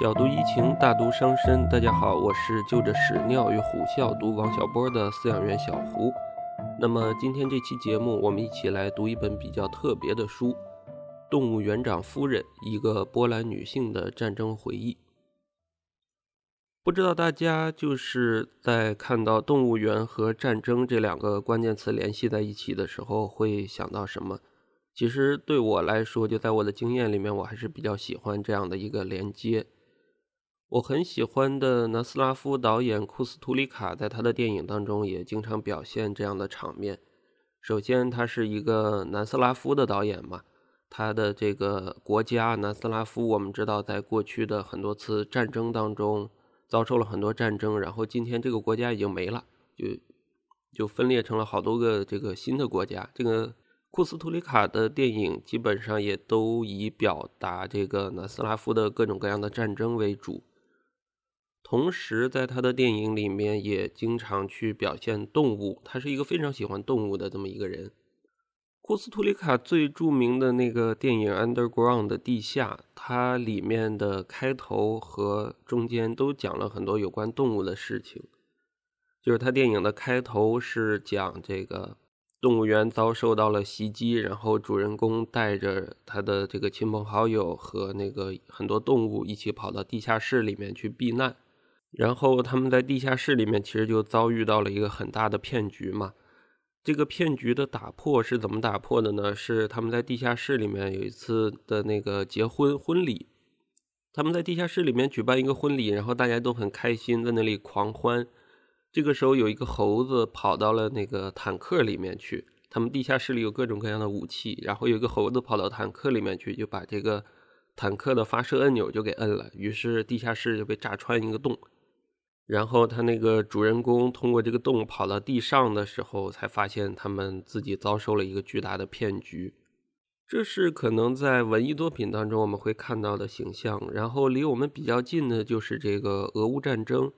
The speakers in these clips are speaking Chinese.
小读怡情，大读伤身。大家好，我是就着屎尿与虎啸读王小波的饲养员小胡。那么今天这期节目，我们一起来读一本比较特别的书《动物园长夫人：一个波兰女性的战争回忆》。不知道大家就是在看到动物园和战争这两个关键词联系在一起的时候，会想到什么？其实对我来说，就在我的经验里面，我还是比较喜欢这样的一个连接。我很喜欢的南斯拉夫导演库斯图里卡，在他的电影当中也经常表现这样的场面。首先，他是一个南斯拉夫的导演嘛，他的这个国家南斯拉夫，我们知道，在过去的很多次战争当中遭受了很多战争，然后今天这个国家已经没了，就就分裂成了好多个这个新的国家。这个库斯图里卡的电影基本上也都以表达这个南斯拉夫的各种各样的战争为主。同时，在他的电影里面也经常去表现动物，他是一个非常喜欢动物的这么一个人。库斯图里卡最著名的那个电影《Underground》的地下，它里面的开头和中间都讲了很多有关动物的事情。就是他电影的开头是讲这个动物园遭受到了袭击，然后主人公带着他的这个亲朋好友和那个很多动物一起跑到地下室里面去避难。然后他们在地下室里面，其实就遭遇到了一个很大的骗局嘛。这个骗局的打破是怎么打破的呢？是他们在地下室里面有一次的那个结婚婚礼，他们在地下室里面举办一个婚礼，然后大家都很开心，在那里狂欢。这个时候有一个猴子跑到了那个坦克里面去，他们地下室里有各种各样的武器，然后有一个猴子跑到坦克里面去，就把这个坦克的发射按钮就给摁了，于是地下室就被炸穿一个洞。然后他那个主人公通过这个洞跑到地上的时候，才发现他们自己遭受了一个巨大的骗局。这是可能在文艺作品当中我们会看到的形象。然后离我们比较近的就是这个俄乌战争。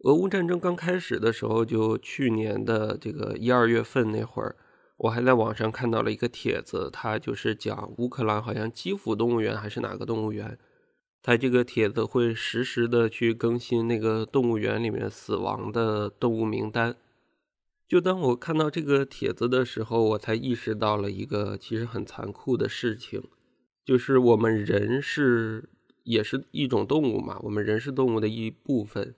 俄乌战争刚开始的时候，就去年的这个一二月份那会儿，我还在网上看到了一个帖子，它就是讲乌克兰好像基辅动物园还是哪个动物园。他这个帖子会实时的去更新那个动物园里面死亡的动物名单。就当我看到这个帖子的时候，我才意识到了一个其实很残酷的事情，就是我们人是也是一种动物嘛，我们人是动物的一部分，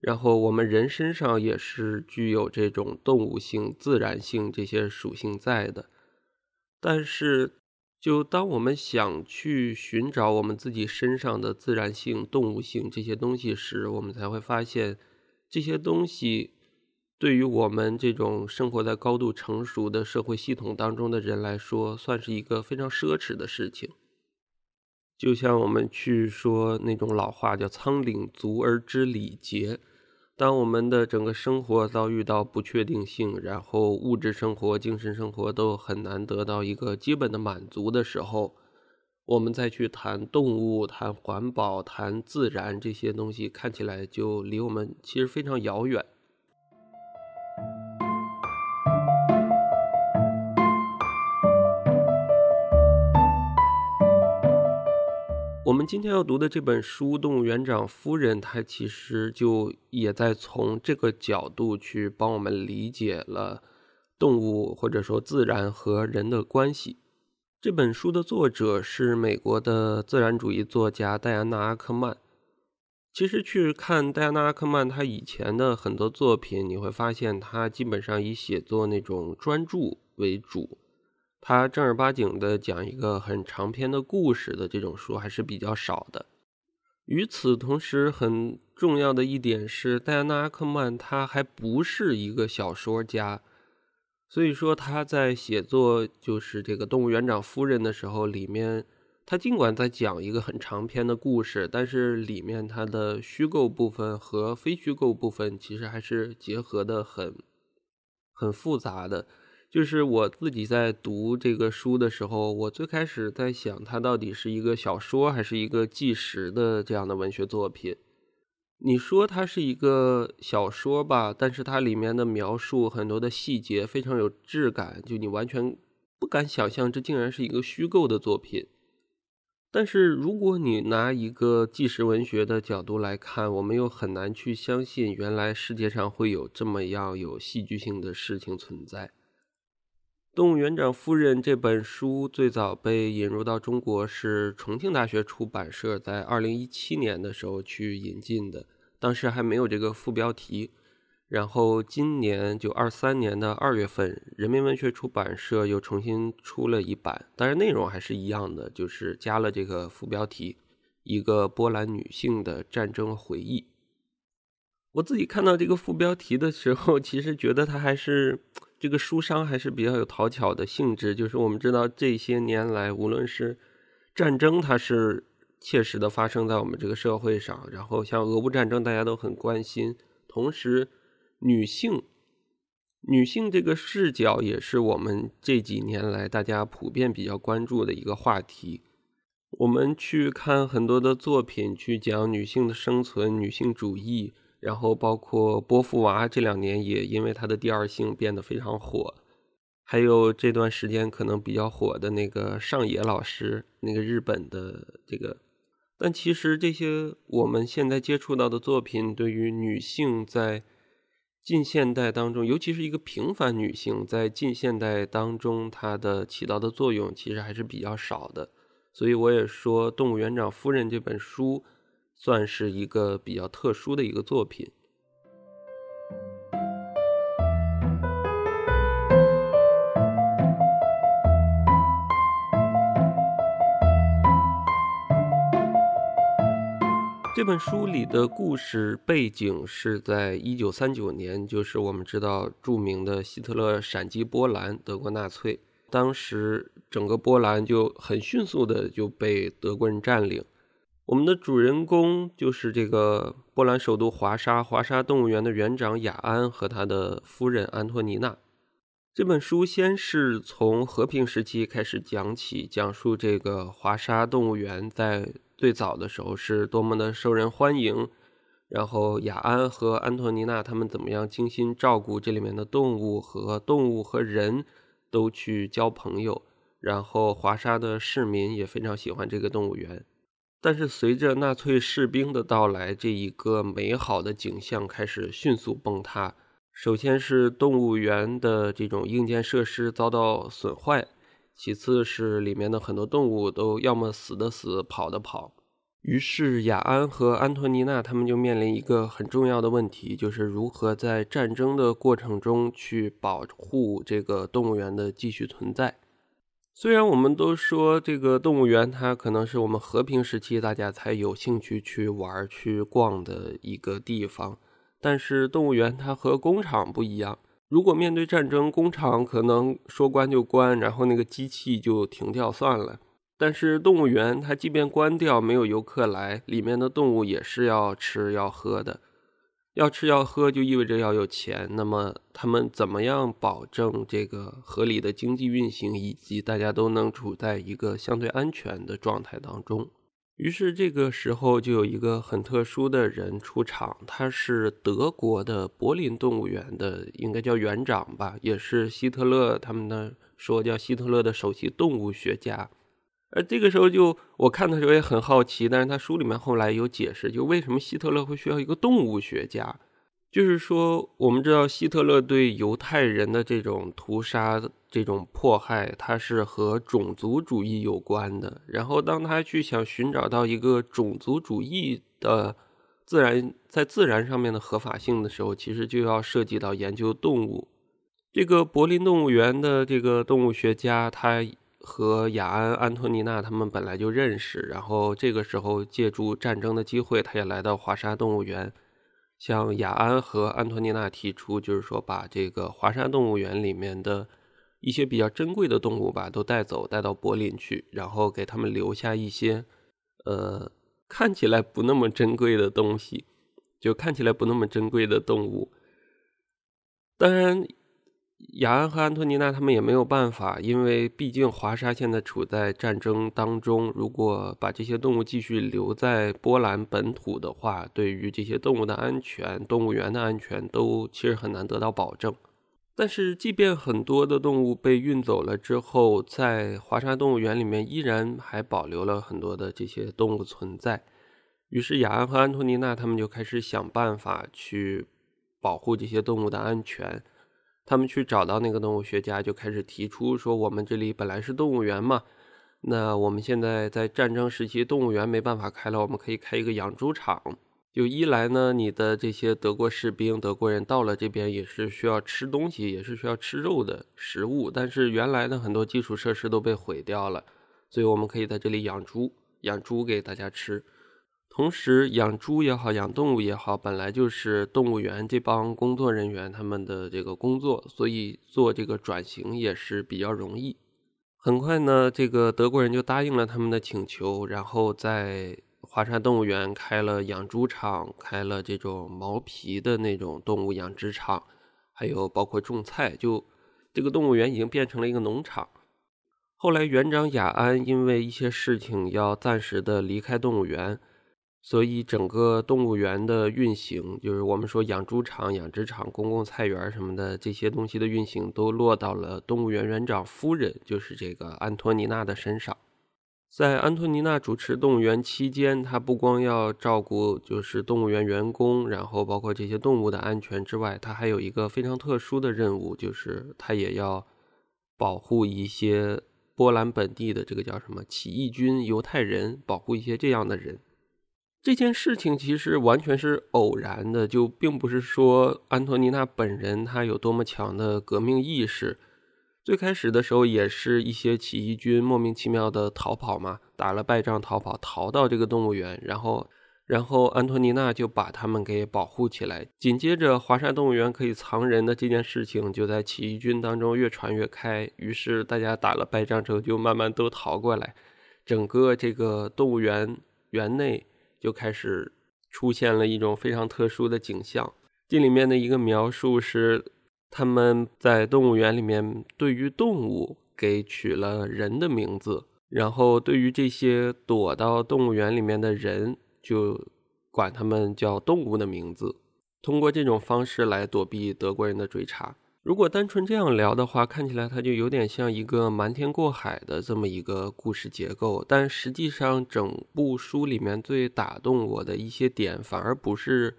然后我们人身上也是具有这种动物性、自然性这些属性在的，但是。就当我们想去寻找我们自己身上的自然性、动物性这些东西时，我们才会发现，这些东西对于我们这种生活在高度成熟的社会系统当中的人来说，算是一个非常奢侈的事情。就像我们去说那种老话，叫“仓廪足而知礼节”。当我们的整个生活遭遇到不确定性，然后物质生活、精神生活都很难得到一个基本的满足的时候，我们再去谈动物、谈环保、谈自然这些东西，看起来就离我们其实非常遥远。我们今天要读的这本书《动物园长夫人》，她其实就也在从这个角度去帮我们理解了动物或者说自然和人的关系。这本书的作者是美国的自然主义作家戴安娜·阿克曼。其实去看戴安娜·阿克曼她以前的很多作品，你会发现她基本上以写作那种专著为主。他正儿八经的讲一个很长篇的故事的这种书还是比较少的。与此同时，很重要的一点是，戴安娜·阿克曼他还不是一个小说家，所以说他在写作就是这个《动物园长夫人》的时候，里面他尽管在讲一个很长篇的故事，但是里面它的虚构部分和非虚构部分其实还是结合的很很复杂的。就是我自己在读这个书的时候，我最开始在想，它到底是一个小说还是一个纪实的这样的文学作品？你说它是一个小说吧，但是它里面的描述很多的细节非常有质感，就你完全不敢想象这竟然是一个虚构的作品。但是如果你拿一个纪实文学的角度来看，我们又很难去相信，原来世界上会有这么样有戏剧性的事情存在。《动物园长夫人》这本书最早被引入到中国是重庆大学出版社在二零一七年的时候去引进的，当时还没有这个副标题。然后今年就二三年的二月份，人民文学出版社又重新出了一版，当然内容还是一样的，就是加了这个副标题“一个波兰女性的战争回忆”。我自己看到这个副标题的时候，其实觉得它还是这个书商还是比较有讨巧的性质。就是我们知道这些年来，无论是战争，它是切实的发生在我们这个社会上，然后像俄乌战争，大家都很关心，同时。女性，女性这个视角也是我们这几年来大家普遍比较关注的一个话题。我们去看很多的作品，去讲女性的生存、女性主义，然后包括波伏娃这两年也因为她的第二性变得非常火。还有这段时间可能比较火的那个上野老师，那个日本的这个。但其实这些我们现在接触到的作品，对于女性在近现代当中，尤其是一个平凡女性，在近现代当中，她的起到的作用其实还是比较少的。所以我也说，《动物园长夫人》这本书算是一个比较特殊的一个作品。这本书里的故事背景是在一九三九年，就是我们知道著名的希特勒闪击波兰、德国纳粹。当时整个波兰就很迅速的就被德国人占领。我们的主人公就是这个波兰首都华沙华沙动物园的园长雅安和他的夫人安托尼娜。这本书先是从和平时期开始讲起，讲述这个华沙动物园在。最早的时候是多么的受人欢迎，然后雅安和安托尼娜他们怎么样精心照顾这里面的动物和动物和人都去交朋友，然后华沙的市民也非常喜欢这个动物园。但是随着纳粹士兵的到来，这一个美好的景象开始迅速崩塌。首先是动物园的这种硬件设施遭到损坏。其次是里面的很多动物都要么死的死，跑的跑。于是雅安和安托尼娜他们就面临一个很重要的问题，就是如何在战争的过程中去保护这个动物园的继续存在。虽然我们都说这个动物园它可能是我们和平时期大家才有兴趣去玩去逛的一个地方，但是动物园它和工厂不一样。如果面对战争，工厂可能说关就关，然后那个机器就停掉算了。但是动物园，它即便关掉，没有游客来，里面的动物也是要吃要喝的。要吃要喝，就意味着要有钱。那么他们怎么样保证这个合理的经济运行，以及大家都能处在一个相对安全的状态当中？于是这个时候就有一个很特殊的人出场，他是德国的柏林动物园的，应该叫园长吧，也是希特勒他们的说叫希特勒的首席动物学家。而这个时候就我看的时候也很好奇，但是他书里面后来有解释，就为什么希特勒会需要一个动物学家。就是说，我们知道希特勒对犹太人的这种屠杀、这种迫害，它是和种族主义有关的。然后，当他去想寻找到一个种族主义的自然在自然上面的合法性的时候，其实就要涉及到研究动物。这个柏林动物园的这个动物学家，他和雅安·安托尼娜他们本来就认识，然后这个时候借助战争的机会，他也来到华沙动物园。向雅安和安托尼娜提出，就是说把这个华沙动物园里面的一些比较珍贵的动物吧，都带走，带到柏林去，然后给他们留下一些，呃，看起来不那么珍贵的东西，就看起来不那么珍贵的动物，当然。雅安和安托尼娜他们也没有办法，因为毕竟华沙现在处在战争当中。如果把这些动物继续留在波兰本土的话，对于这些动物的安全、动物园的安全都其实很难得到保证。但是，即便很多的动物被运走了之后，在华沙动物园里面依然还保留了很多的这些动物存在。于是，雅安和安托尼娜他们就开始想办法去保护这些动物的安全。他们去找到那个动物学家，就开始提出说：“我们这里本来是动物园嘛，那我们现在在战争时期，动物园没办法开了，我们可以开一个养猪场。”就一来呢，你的这些德国士兵、德国人到了这边也是需要吃东西，也是需要吃肉的食物。但是原来的很多基础设施都被毁掉了，所以我们可以在这里养猪，养猪给大家吃。同时，养猪也好，养动物也好，本来就是动物园这帮工作人员他们的这个工作，所以做这个转型也是比较容易。很快呢，这个德国人就答应了他们的请求，然后在。华山动物园开了养猪场，开了这种毛皮的那种动物养殖场，还有包括种菜，就这个动物园已经变成了一个农场。后来园长雅安因为一些事情要暂时的离开动物园，所以整个动物园的运行，就是我们说养猪场、养殖场、公共菜园什么的这些东西的运行，都落到了动物园园长夫人，就是这个安托尼娜的身上。在安托尼娜主持动物园期间，她不光要照顾就是动物园员工，然后包括这些动物的安全之外，她还有一个非常特殊的任务，就是她也要保护一些波兰本地的这个叫什么起义军犹太人，保护一些这样的人。这件事情其实完全是偶然的，就并不是说安托尼娜本人她有多么强的革命意识。最开始的时候，也是一些起义军莫名其妙的逃跑嘛，打了败仗逃跑，逃到这个动物园，然后，然后安托尼娜就把他们给保护起来。紧接着，华沙动物园可以藏人的这件事情，就在起义军当中越传越开，于是大家打了败仗之后，就慢慢都逃过来，整个这个动物园园内就开始出现了一种非常特殊的景象。这里面的一个描述是。他们在动物园里面对于动物给取了人的名字，然后对于这些躲到动物园里面的人，就管他们叫动物的名字，通过这种方式来躲避德国人的追查。如果单纯这样聊的话，看起来它就有点像一个瞒天过海的这么一个故事结构，但实际上整部书里面最打动我的一些点，反而不是。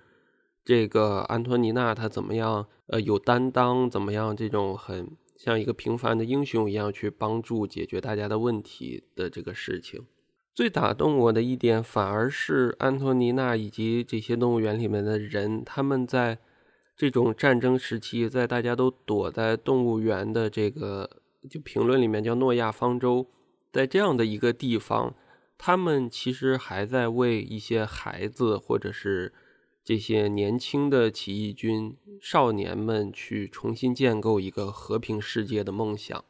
这个安托尼娜她怎么样？呃，有担当，怎么样？这种很像一个平凡的英雄一样去帮助解决大家的问题的这个事情，最打动我的一点，反而是安托尼娜以及这些动物园里面的人，他们在这种战争时期，在大家都躲在动物园的这个就评论里面叫诺亚方舟，在这样的一个地方，他们其实还在为一些孩子或者是。这些年轻的起义军少年们去重新建构一个和平世界的梦想。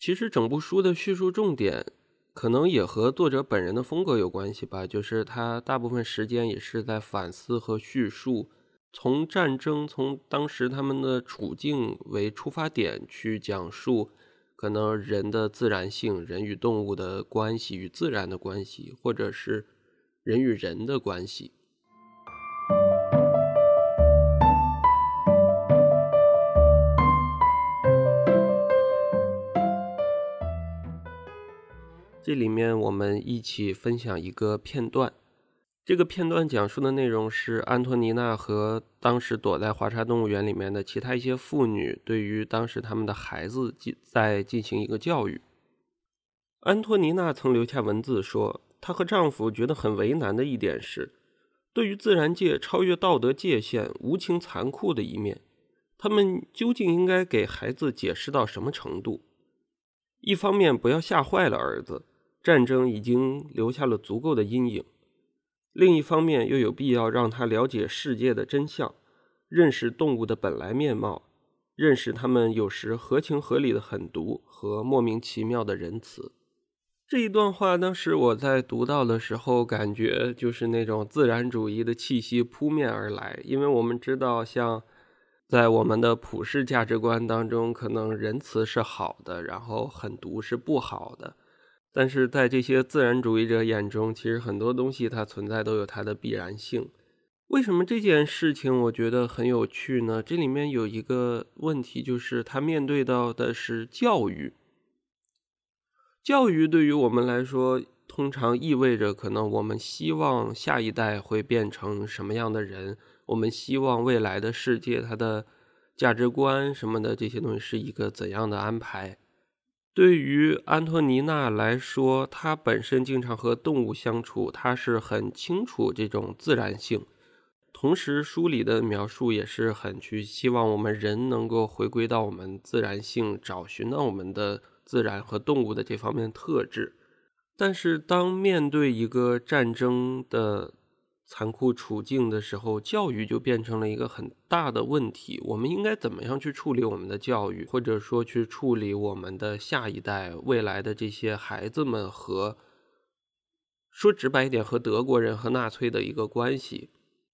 其实整部书的叙述重点，可能也和作者本人的风格有关系吧。就是他大部分时间也是在反思和叙述，从战争、从当时他们的处境为出发点去讲述，可能人的自然性、人与动物的关系与自然的关系，或者是人与人的关系。这里面我们一起分享一个片段。这个片段讲述的内容是安托尼娜和当时躲在华沙动物园里面的其他一些妇女对于当时他们的孩子进在进行一个教育。安托尼娜曾留下文字说，她和丈夫觉得很为难的一点是，对于自然界超越道德界限、无情残酷的一面，他们究竟应该给孩子解释到什么程度？一方面不要吓坏了儿子。战争已经留下了足够的阴影，另一方面又有必要让他了解世界的真相，认识动物的本来面貌，认识他们有时合情合理的狠毒和莫名其妙的仁慈。这一段话，当时我在读到的时候，感觉就是那种自然主义的气息扑面而来，因为我们知道，像在我们的普世价值观当中，可能仁慈是好的，然后狠毒是不好的。但是在这些自然主义者眼中，其实很多东西它存在都有它的必然性。为什么这件事情我觉得很有趣呢？这里面有一个问题，就是他面对到的是教育。教育对于我们来说，通常意味着可能我们希望下一代会变成什么样的人，我们希望未来的世界它的价值观什么的这些东西是一个怎样的安排。对于安托尼娜来说，她本身经常和动物相处，她是很清楚这种自然性。同时，书里的描述也是很去希望我们人能够回归到我们自然性，找寻到我们的自然和动物的这方面特质。但是，当面对一个战争的残酷处境的时候，教育就变成了一个很大的问题。我们应该怎么样去处理我们的教育，或者说去处理我们的下一代、未来的这些孩子们和，说直白一点，和德国人和纳粹的一个关系？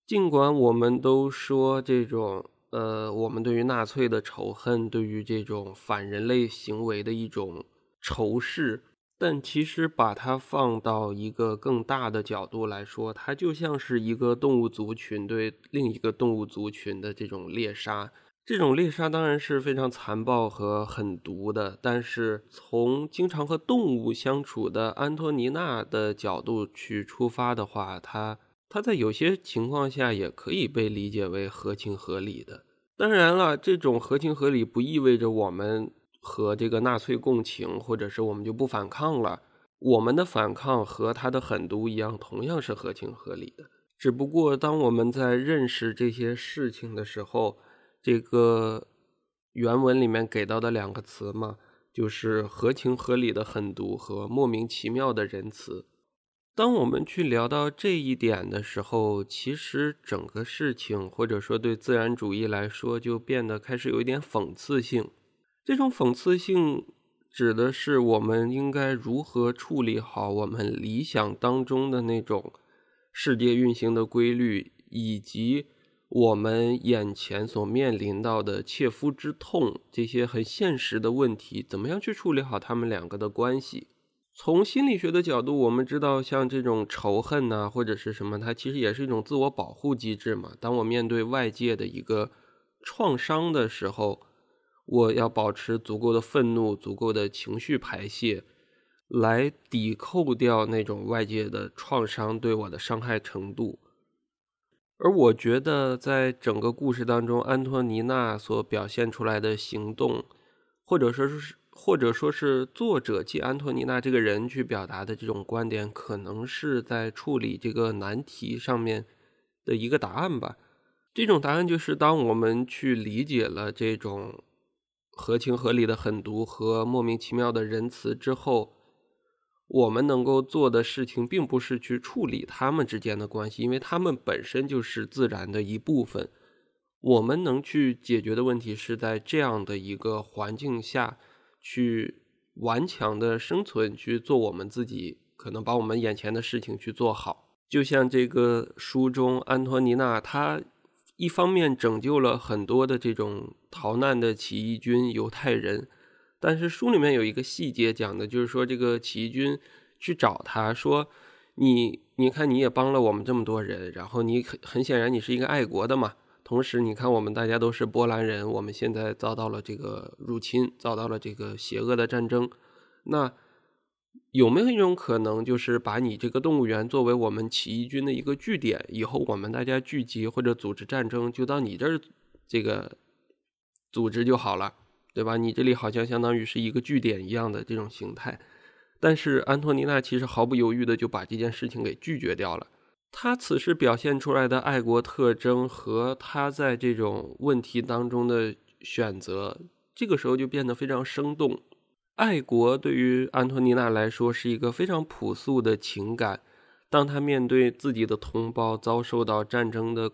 尽管我们都说这种，呃，我们对于纳粹的仇恨，对于这种反人类行为的一种仇视，但其实把它放到一个更大的角度来说，它就像是一个动物族群对另一个动物族群的这种猎杀。这种猎杀当然是非常残暴和狠毒的，但是从经常和动物相处的安托尼娜的角度去出发的话，它。它在有些情况下也可以被理解为合情合理的。当然了，这种合情合理不意味着我们和这个纳粹共情，或者是我们就不反抗了。我们的反抗和他的狠毒一样，同样是合情合理的。只不过当我们在认识这些事情的时候，这个原文里面给到的两个词嘛，就是合情合理的狠毒和莫名其妙的仁慈。当我们去聊到这一点的时候，其实整个事情，或者说对自然主义来说，就变得开始有一点讽刺性。这种讽刺性指的是我们应该如何处理好我们理想当中的那种世界运行的规律，以及我们眼前所面临到的切肤之痛这些很现实的问题，怎么样去处理好他们两个的关系？从心理学的角度，我们知道，像这种仇恨呐，或者是什么，它其实也是一种自我保护机制嘛。当我面对外界的一个创伤的时候，我要保持足够的愤怒、足够的情绪排泄，来抵扣掉那种外界的创伤对我的伤害程度。而我觉得，在整个故事当中，安托尼娜所表现出来的行动，或者说是。或者说是作者借安托尼娜这个人去表达的这种观点，可能是在处理这个难题上面的一个答案吧。这种答案就是，当我们去理解了这种合情合理的狠毒和莫名其妙的仁慈之后，我们能够做的事情，并不是去处理他们之间的关系，因为他们本身就是自然的一部分。我们能去解决的问题，是在这样的一个环境下。去顽强的生存，去做我们自己，可能把我们眼前的事情去做好。就像这个书中，安托尼娜，她一方面拯救了很多的这种逃难的起义军犹太人，但是书里面有一个细节讲的就是说，这个起义军去找他说：“你，你看你也帮了我们这么多人，然后你很很显然你是一个爱国的嘛。”同时，你看，我们大家都是波兰人，我们现在遭到了这个入侵，遭到了这个邪恶的战争。那有没有一种可能，就是把你这个动物园作为我们起义军的一个据点？以后我们大家聚集或者组织战争，就到你这儿这个组织就好了，对吧？你这里好像相当于是一个据点一样的这种形态。但是安托尼娜其实毫不犹豫的就把这件事情给拒绝掉了。他此时表现出来的爱国特征和他在这种问题当中的选择，这个时候就变得非常生动。爱国对于安托尼娜来说是一个非常朴素的情感。当他面对自己的同胞遭受到战争的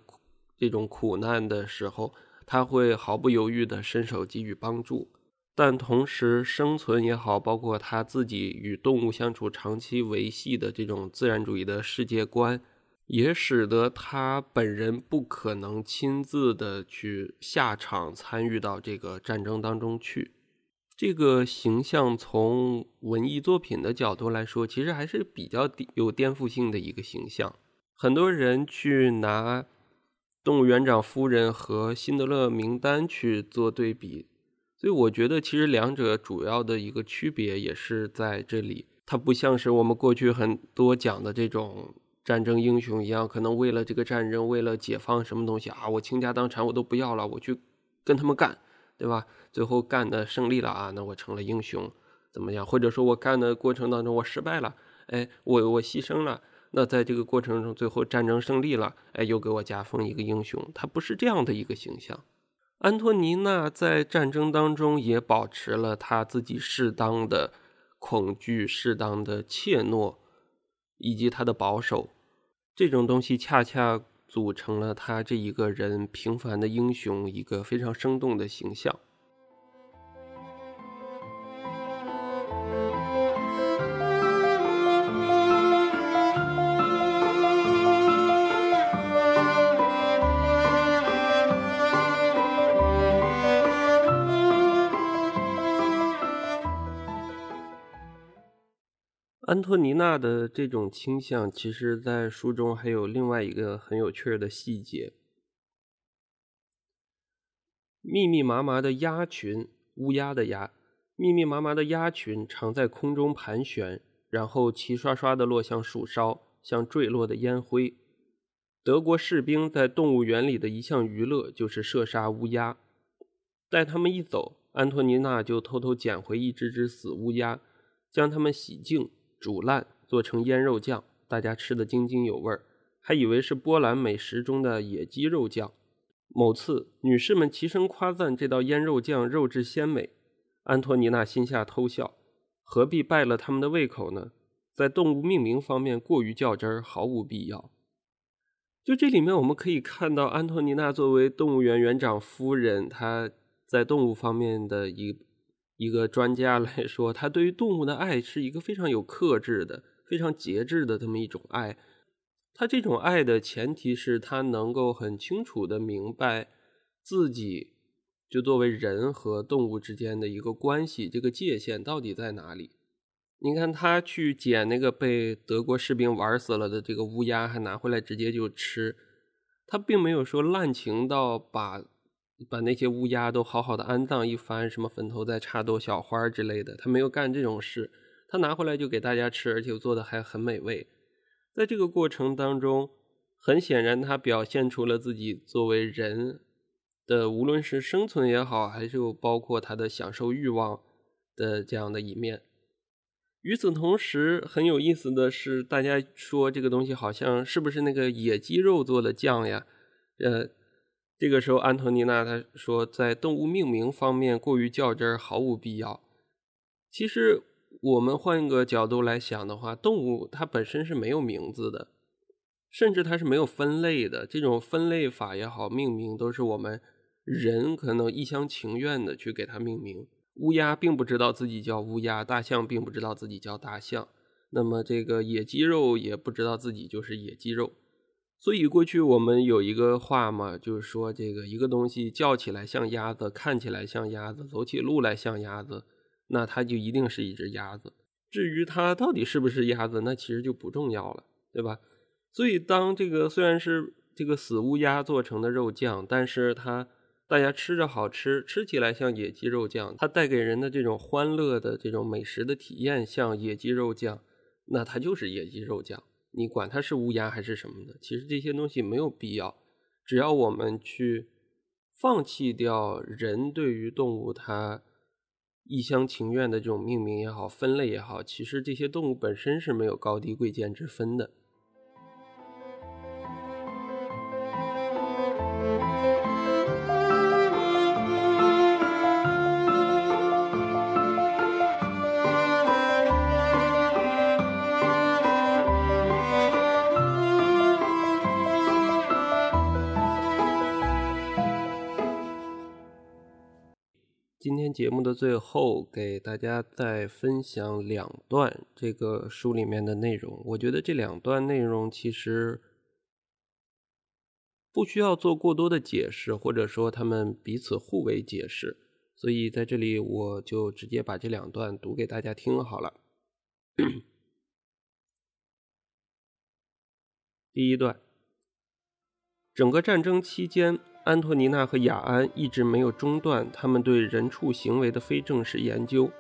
这种苦难的时候，他会毫不犹豫地伸手给予帮助。但同时，生存也好，包括他自己与动物相处长期维系的这种自然主义的世界观。也使得他本人不可能亲自的去下场参与到这个战争当中去。这个形象从文艺作品的角度来说，其实还是比较有颠覆性的一个形象。很多人去拿动物园长夫人和辛德勒名单去做对比，所以我觉得其实两者主要的一个区别也是在这里，它不像是我们过去很多讲的这种战争英雄一样，可能为了这个战争，为了解放什么东西啊，我倾家荡产我都不要了，我去跟他们干，对吧？最后干的胜利了啊，那我成了英雄，怎么样？或者说我干的过程当中我失败了，哎，我我牺牲了。那在这个过程中，最后战争胜利了，哎，又给我加封一个英雄，他不是这样的一个形象。安托尼娜在战争当中也保持了他自己适当的恐惧、适当的怯懦，以及他的保守，这种东西恰恰组成了他这一个人平凡的英雄一个非常生动的形象。他的这种倾向，其实，在书中还有另外一个很有趣的细节：密密麻麻的鸭群，乌鸦的鸭，密密麻麻的鸭群常在空中盘旋，然后齐刷刷的落向树梢，像坠落的烟灰。德国士兵在动物园里的一项娱乐就是射杀乌鸦。待他们一走，安托尼娜就偷偷捡回一只只死乌鸦，将它们洗净。煮烂，做成腌肉酱，大家吃得津津有味儿，还以为是波兰美食中的野鸡肉酱。某次，女士们齐声夸赞这道腌肉酱肉质鲜美，安托尼娜心下偷笑，何必败了他们的胃口呢？在动物命名方面过于较真儿，毫无必要。就这里面，我们可以看到安托尼娜作为动物园园长夫人，她在动物方面的一。一个专家来说，她对于动物的爱是一个非常有克制的、非常节制的这么一种爱。他这种爱的前提是他能够很清楚的明白自己就作为人和动物之间的一个关系，这个界限到底在哪里？你看，他去捡那个被德国士兵玩死了的这个乌鸦，还拿回来直接就吃，他并没有说滥情到把。把那些乌鸦都好好的安葬一番，什么坟头再插朵小花之类的，他没有干这种事。他拿回来就给大家吃，而且做的还很美味。在这个过程当中，很显然他表现出了自己作为人的，无论是生存也好，还是包括他的享受欲望的这样的一面。与此同时，很有意思的是，大家说这个东西好像是不是那个野鸡肉做的酱呀？呃。这个时候，安托尼娜她说，在动物命名方面过于较真儿，毫无必要。其实，我们换一个角度来想的话，动物它本身是没有名字的，甚至它是没有分类的。这种分类法也好，命名都是我们人可能一厢情愿的去给它命名。乌鸦并不知道自己叫乌鸦，大象并不知道自己叫大象，那么这个野鸡肉也不知道自己就是野鸡肉。所以过去我们有一个话嘛，就是说这个一个东西叫起来像鸭子，看起来像鸭子，走起路来像鸭子，那它就一定是一只鸭子。至于它到底是不是鸭子，那其实就不重要了，对吧？所以当这个虽然是这个死乌鸦做成的肉酱，但是它大家吃着好吃，吃起来像野鸡肉酱，它带给人的这种欢乐的这种美食的体验像野鸡肉酱，那它就是野鸡肉酱。你管它是乌鸦还是什么的，其实这些东西没有必要。只要我们去放弃掉人对于动物它一厢情愿的这种命名也好、分类也好，其实这些动物本身是没有高低贵贱之分的。节目的最后，给大家再分享两段这个书里面的内容。我觉得这两段内容其实不需要做过多的解释，或者说他们彼此互为解释，所以在这里我就直接把这两段读给大家听好了。第一段。整个战争期间，安托尼娜和雅安一直没有中断他们对人畜行为的非正式研究。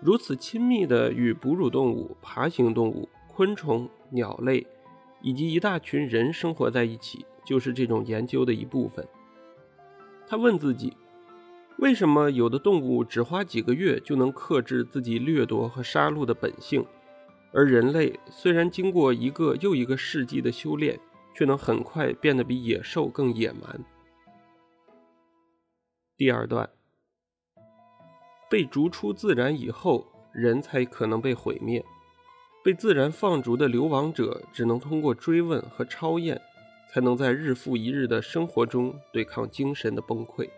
如此亲密地与哺乳动物、爬行动物、昆虫、鸟类以及一大群人生活在一起，就是这种研究的一部分。他问自己：为什么有的动物只花几个月就能克制自己掠夺和杀戮的本性，而人类虽然经过一个又一个世纪的修炼，却能很快变得比野兽更野蛮？第二段。被逐出自然以后，人才可能被毁灭。被自然放逐的流亡者，只能通过追问和超验，才能在日复一日的生活中对抗精神的崩溃。